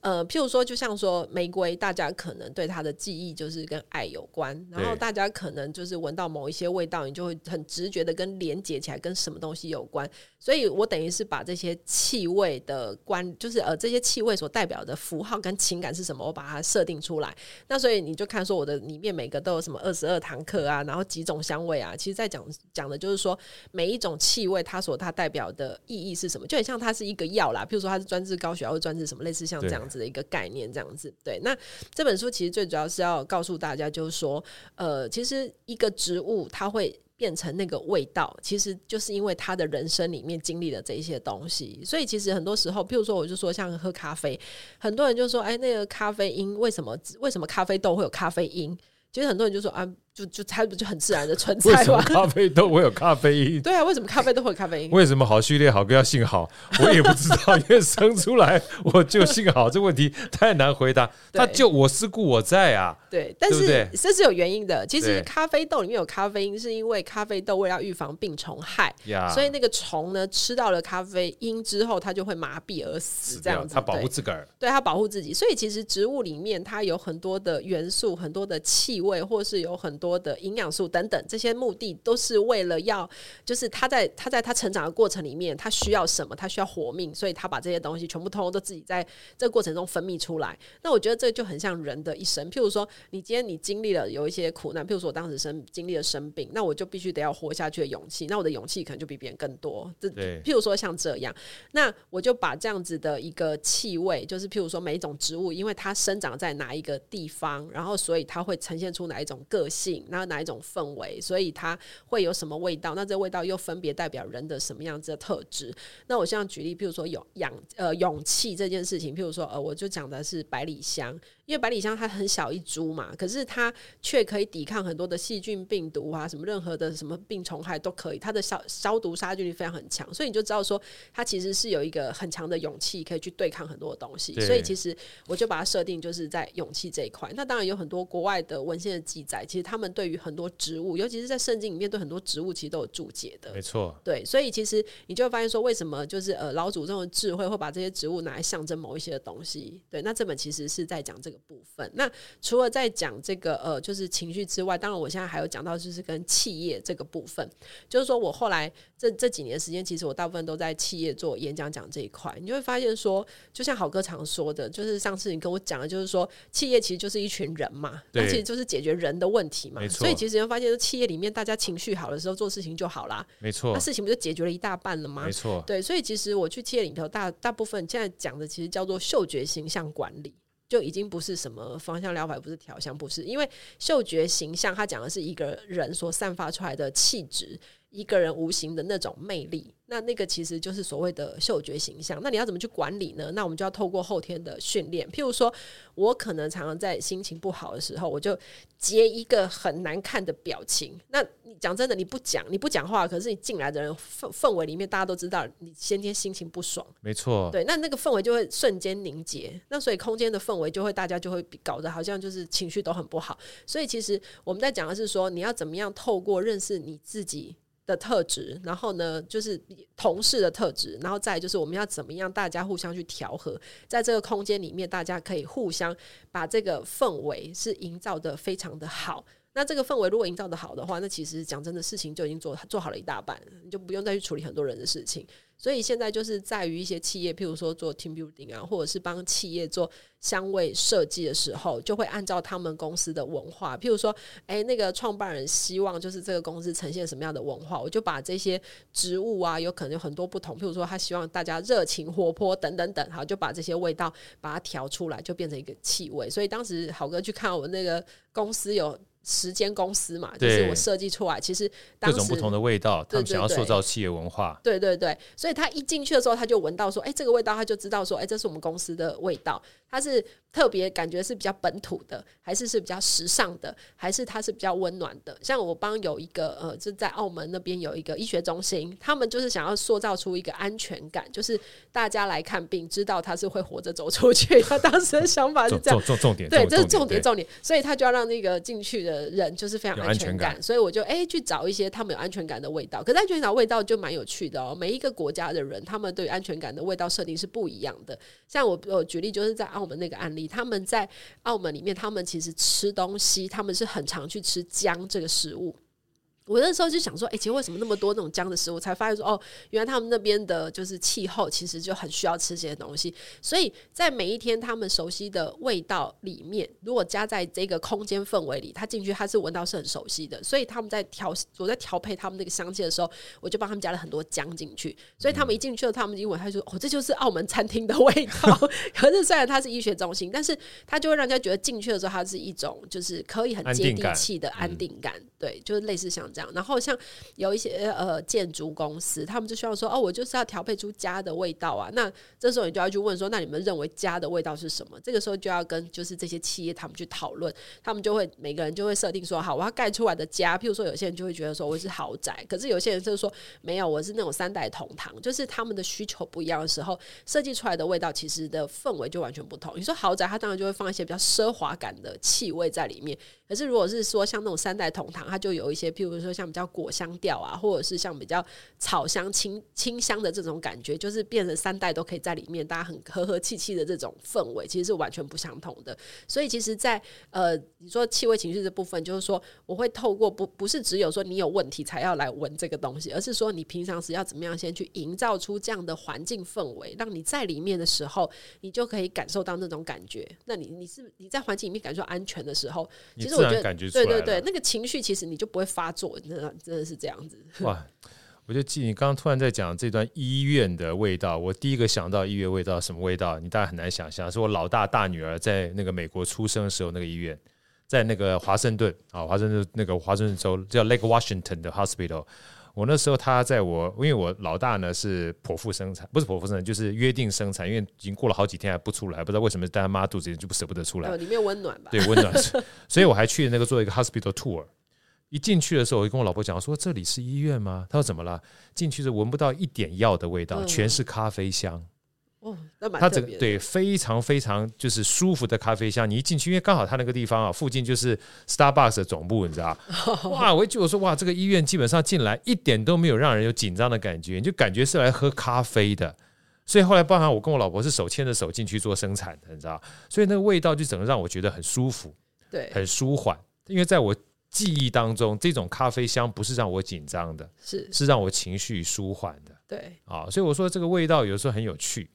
呃，譬如说，就像说玫瑰，大家可能对它的记忆就是跟爱有关，然后大家可能就是闻到某一些味道，你就会很直觉的跟连接起来，跟什么东西有关。所以我等于是把这些气味的关，就是呃这些气味所代表的符号跟情感是什么，我把它设定出来。那所以你就看说我的里面每个都有什么二十二堂课啊，然后几种香味啊，其实在讲讲的就是说每一种气味它所它代表的意义是什么，就很像它是一个药啦，譬如说它是专治高血压或专治什么类似像这样子的一个概念这样子。对，那这本书其实最主要是要告诉大家，就是说呃其实一个植物它会。变成那个味道，其实就是因为他的人生里面经历了这一些东西，所以其实很多时候，譬如说，我就说像喝咖啡，很多人就说，哎，那个咖啡因为什么？为什么咖啡豆会有咖啡因？其实很多人就说啊。就就它不就很自然的存在吗？为什么咖啡豆会有咖啡因？[LAUGHS] 对啊，为什么咖啡豆会有咖啡因？为什么好序列好哥要姓好？我也不知道，[LAUGHS] 因为生出来我就姓好，这问题太难回答。他就我思故我在啊，对，但是这是有原因的。其实咖啡豆里面有咖啡因，是因为咖啡豆为了预防病虫害，所以那个虫呢吃到了咖啡因之后，它就会麻痹而死，这样子。它保护自个儿，对，它保护自己。所以其实植物里面它有很多的元素，很多的气味，或是有很多。多的营养素等等，这些目的都是为了要，就是他在他在他成长的过程里面，他需要什么？他需要活命，所以他把这些东西全部通通都自己在这个过程中分泌出来。那我觉得这就很像人的一生。譬如说，你今天你经历了有一些苦难，譬如说我当时生经历了生病，那我就必须得要活下去的勇气。那我的勇气可能就比别人更多。这譬如说像这样，那我就把这样子的一个气味，就是譬如说每一种植物，因为它生长在哪一个地方，然后所以它会呈现出哪一种个性。那哪一种氛围，所以它会有什么味道？那这味道又分别代表人的什么样子的特质？那我现在举例，譬如说有氧呃勇气这件事情，譬如说呃，我就讲的是百里香。因为百里香它很小一株嘛，可是它却可以抵抗很多的细菌、病毒啊，什么任何的什么病虫害都可以。它的消消毒杀菌力非常很强，所以你就知道说它其实是有一个很强的勇气，可以去对抗很多的东西。所以其实我就把它设定就是在勇气这一块。那当然有很多国外的文献的记载，其实他们对于很多植物，尤其是在圣经里面，对很多植物其实都有注解的。没错，对，所以其实你就会发现说，为什么就是呃老祖宗的智慧会把这些植物拿来象征某一些的东西？对，那这本其实是在讲这个。部分。那除了在讲这个呃，就是情绪之外，当然我现在还有讲到就是跟企业这个部分，就是说我后来这这几年时间，其实我大部分都在企业做演讲讲这一块，你就会发现说，就像好哥常说的，就是上次你跟我讲的，就是说企业其实就是一群人嘛，对，其实就是解决人的问题嘛，所以其实你会发现，企业里面大家情绪好的时候做事情就好啦，没错，那事情不就解决了一大半了吗？没错，对，所以其实我去企业里头大大部分现在讲的其实叫做嗅觉形象管理。就已经不是什么芳香疗法，不是调香，不是，因为嗅觉形象，它讲的是一个人所散发出来的气质，一个人无形的那种魅力。那那个其实就是所谓的嗅觉形象。那你要怎么去管理呢？那我们就要透过后天的训练。譬如说，我可能常常在心情不好的时候，我就截一个很难看的表情。那你讲真的，你不讲，你不讲话，可是你进来的人氛氛围里面，大家都知道你先天心情不爽。没错，对，那那个氛围就会瞬间凝结。那所以空间的氛围就会大家就会搞得好像就是情绪都很不好。所以其实我们在讲的是说，你要怎么样透过认识你自己。的特质，然后呢，就是同事的特质，然后再就是我们要怎么样，大家互相去调和，在这个空间里面，大家可以互相把这个氛围是营造的非常的好。那这个氛围如果营造得好的话，那其实讲真的，事情就已经做做好了一大半，你就不用再去处理很多人的事情。所以现在就是在于一些企业，譬如说做 team building 啊，或者是帮企业做香味设计的时候，就会按照他们公司的文化，譬如说，诶，那个创办人希望就是这个公司呈现什么样的文化，我就把这些植物啊，有可能有很多不同，譬如说他希望大家热情活泼等等等，好，就把这些味道把它调出来，就变成一个气味。所以当时好哥去看我那个公司有十间公司嘛，就是我设计出来，其实当各种不同的味道，他们想要塑造企业文化。对对对，所以他一进去的时候，他就闻到说，哎，这个味道，他就知道说，哎，这是我们公司的味道。它是特别感觉是比较本土的，还是是比较时尚的，还是它是比较温暖的？像我帮有一个呃，就在澳门那边有一个医学中心，他们就是想要塑造出一个安全感，就是大家来看病，知道他是会活着走出去。他 [LAUGHS] 当时的想法是这样，重重重点，对，这是重点重点，所以他就要让那个进去的人就是非常安全感。所以我就哎去找一些他们有安全感的味道，可是安全感味道就蛮有趣的哦。每一个国家的人，他们对安全感的味道设定是不一样的。像我我举例就是在澳门那个案例，他们在澳门里面，他们其实吃东西，他们是很常去吃姜这个食物。我那时候就想说，哎、欸，其实为什么那么多那种姜的食物？才发现说，哦，原来他们那边的就是气候，其实就很需要吃这些东西。所以在每一天他们熟悉的味道里面，如果加在这个空间氛围里，他进去他是闻到是很熟悉的。所以他们在调，我在调配他们那个香气的时候，我就帮他们加了很多姜进去。所以他们一进去了，他们英文他就说，哦，这就是澳门餐厅的味道。[LAUGHS] 可是虽然它是医学中心，但是它就会让人家觉得进去的时候，它是一种就是可以很接地气的安定感。嗯、对，就是类似像这样。然后像有一些呃建筑公司，他们就需要说哦，我就是要调配出家的味道啊。那这时候你就要去问说，那你们认为家的味道是什么？这个时候就要跟就是这些企业他们去讨论，他们就会每个人就会设定说，好，我要盖出来的家，譬如说有些人就会觉得说我是豪宅，可是有些人就是说没有，我是那种三代同堂，就是他们的需求不一样的时候，设计出来的味道其实的氛围就完全不同。你说豪宅，它当然就会放一些比较奢华感的气味在里面。可是，如果是说像那种三代同堂，它就有一些，譬如说像比较果香调啊，或者是像比较草香、清清香的这种感觉，就是变成三代都可以在里面，大家很和和气气的这种氛围，其实是完全不相同的。所以，其实在，在呃，你说气味情绪这部分，就是说我会透过不不是只有说你有问题才要来闻这个东西，而是说你平常时要怎么样先去营造出这样的环境氛围，让你在里面的时候，你就可以感受到那种感觉。那你你是你在环境里面感受安全的时候，其实。我觉得对对对，那个情绪其实你就不会发作，真的真的是这样子。[LAUGHS] 哇！我就记你刚刚突然在讲这段医院的味道，我第一个想到医院味道什么味道？你大概很难想象，是我老大大女儿在那个美国出生的时候那个医院，在那个华盛顿啊，华盛顿那个华盛顿州叫 Lake Washington 的 Hospital。我那时候他在我，因为我老大呢是剖腹生产，不是剖腹生产，就是约定生产，因为已经过了好几天还不出来，不知道为什么在他妈肚子里就不舍不得出来。里面温暖吧？对，温暖。所以我还去那个做一个 hospital tour。一进去的时候，我就跟我老婆讲说：“这里是医院吗？”她说：“怎么了？”进去是闻不到一点药的味道，全是咖啡香。哦，那蛮。它整个对非常非常就是舒服的咖啡香。你一进去，因为刚好他那个地方啊，附近就是 Starbucks 的总部，你知道？[LAUGHS] 哇！我一句我说哇，这个医院基本上进来一点都没有让人有紧张的感觉，你就感觉是来喝咖啡的。所以后来，包含我跟我老婆是手牵着手进去做生产的，你知道？所以那个味道就整个让我觉得很舒服，对，很舒缓。因为在我记忆当中，这种咖啡香不是让我紧张的，是是让我情绪舒缓的。对啊，所以我说这个味道有时候很有趣。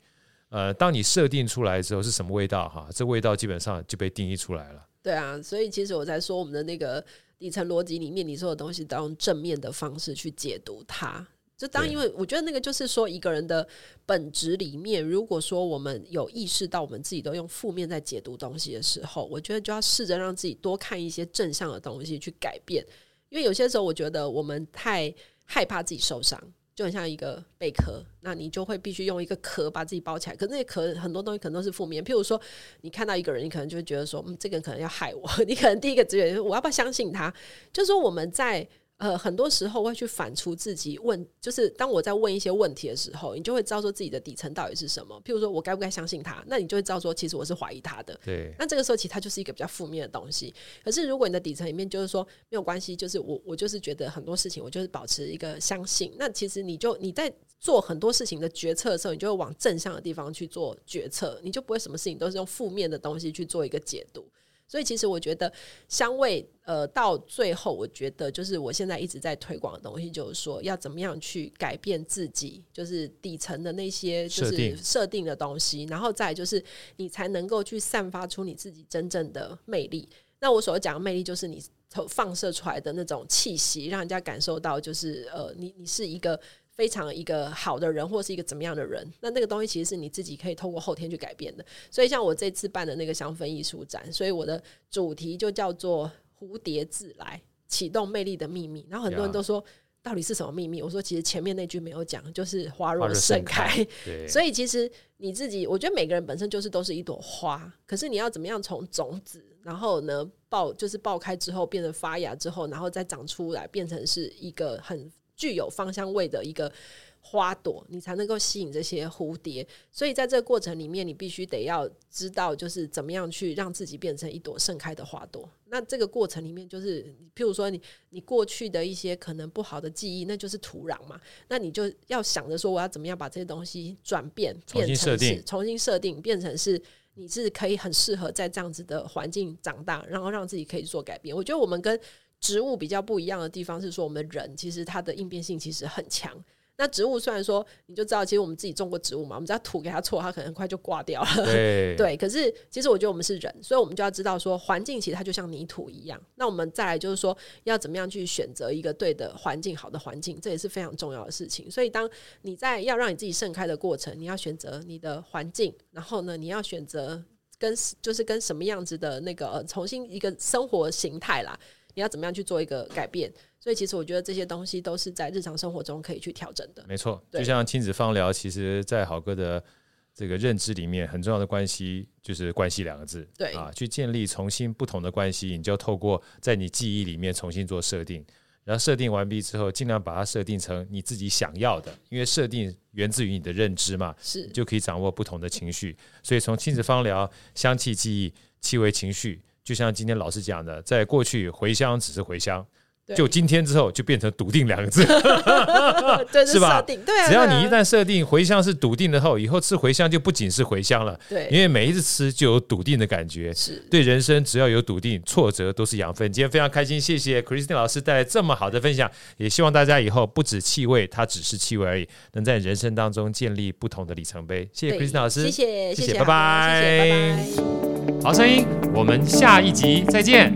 呃，当你设定出来之后是什么味道哈，这味道基本上就被定义出来了。对啊，所以其实我在说我们的那个底层逻辑里面，你说的东西都用正面的方式去解读它。就当因为我觉得那个就是说一个人的本质里面，如果说我们有意识到我们自己都用负面在解读东西的时候，我觉得就要试着让自己多看一些正向的东西去改变。因为有些时候我觉得我们太害怕自己受伤。就很像一个贝壳，那你就会必须用一个壳把自己包起来。可是那些壳很多东西可能都是负面，譬如说你看到一个人，你可能就会觉得说，嗯，这个人可能要害我。[LAUGHS] 你可能第一个直觉就是我要不要相信他？就是说我们在。呃，很多时候会去反刍自己问，就是当我在问一些问题的时候，你就会知道说自己的底层到底是什么。譬如说我该不该相信他？那你就会知道说，其实我是怀疑他的。对。那这个时候，其实它就是一个比较负面的东西。可是如果你的底层里面就是说没有关系，就是我我就是觉得很多事情我就是保持一个相信。那其实你就你在做很多事情的决策的时候，你就会往正向的地方去做决策，你就不会什么事情都是用负面的东西去做一个解读。所以，其实我觉得香味，呃，到最后，我觉得就是我现在一直在推广的东西，就是说要怎么样去改变自己，就是底层的那些就是设定的东西，然后再就是你才能够去散发出你自己真正的魅力。那我所讲的魅力，就是你放射出来的那种气息，让人家感受到，就是呃，你你是一个。非常一个好的人，或是一个怎么样的人，那那个东西其实是你自己可以通过后天去改变的。所以像我这次办的那个香氛艺术展，所以我的主题就叫做蝴蝶自来，启动魅力的秘密。然后很多人都说。到底是什么秘密？我说，其实前面那句没有讲，就是花若盛开。所以其实你自己，我觉得每个人本身就是都是一朵花，可是你要怎么样从种子，然后呢爆，就是爆开之后变成发芽之后，然后再长出来，变成是一个很具有芳香味的一个。花朵，你才能够吸引这些蝴蝶。所以在这个过程里面，你必须得要知道，就是怎么样去让自己变成一朵盛开的花朵。那这个过程里面，就是譬如说你你过去的一些可能不好的记忆，那就是土壤嘛。那你就要想着说，我要怎么样把这些东西转变，变成是重新设定，变成是你是可以很适合在这样子的环境长大，然后让自己可以做改变。我觉得我们跟植物比较不一样的地方是说，我们人其实它的应变性其实很强。那植物虽然说，你就知道，其实我们自己种过植物嘛，我们只要土给它错，它可能很快就挂掉了。对，[LAUGHS] 对。可是其实我觉得我们是人，所以我们就要知道说，环境其实它就像泥土一样。那我们再来就是说，要怎么样去选择一个对的环境，好的环境，这也是非常重要的事情。所以，当你在要让你自己盛开的过程，你要选择你的环境，然后呢，你要选择跟就是跟什么样子的那个、呃、重新一个生活形态啦。你要怎么样去做一个改变？所以其实我觉得这些东西都是在日常生活中可以去调整的。没错，就像亲子芳疗，其实，在好哥的这个认知里面，很重要的关系就是“关系”两个字。对啊，去建立重新不同的关系，你就透过在你记忆里面重新做设定，然后设定完毕之后，尽量把它设定成你自己想要的，因为设定源自于你的认知嘛，是就可以掌握不同的情绪。所以从亲子芳疗、香气记忆、气味情绪。就像今天老师讲的，在过去回乡只是回乡，就今天之后就变成笃定两个字，[LAUGHS] 是吧？对，只要你一旦设定茴香是笃定的后，以后吃茴香就不仅是茴香了，对，因为每一次吃就有笃定的感觉，是对人生只要有笃定，挫折都是养分。今天非常开心，谢谢 Christine 老师带来这么好的分享，也希望大家以后不止气味，它只是气味而已，能在人生当中建立不同的里程碑。谢谢 Christine 老师，谢谢，谢谢，拜拜，拜拜。好声音，我们下一集再见。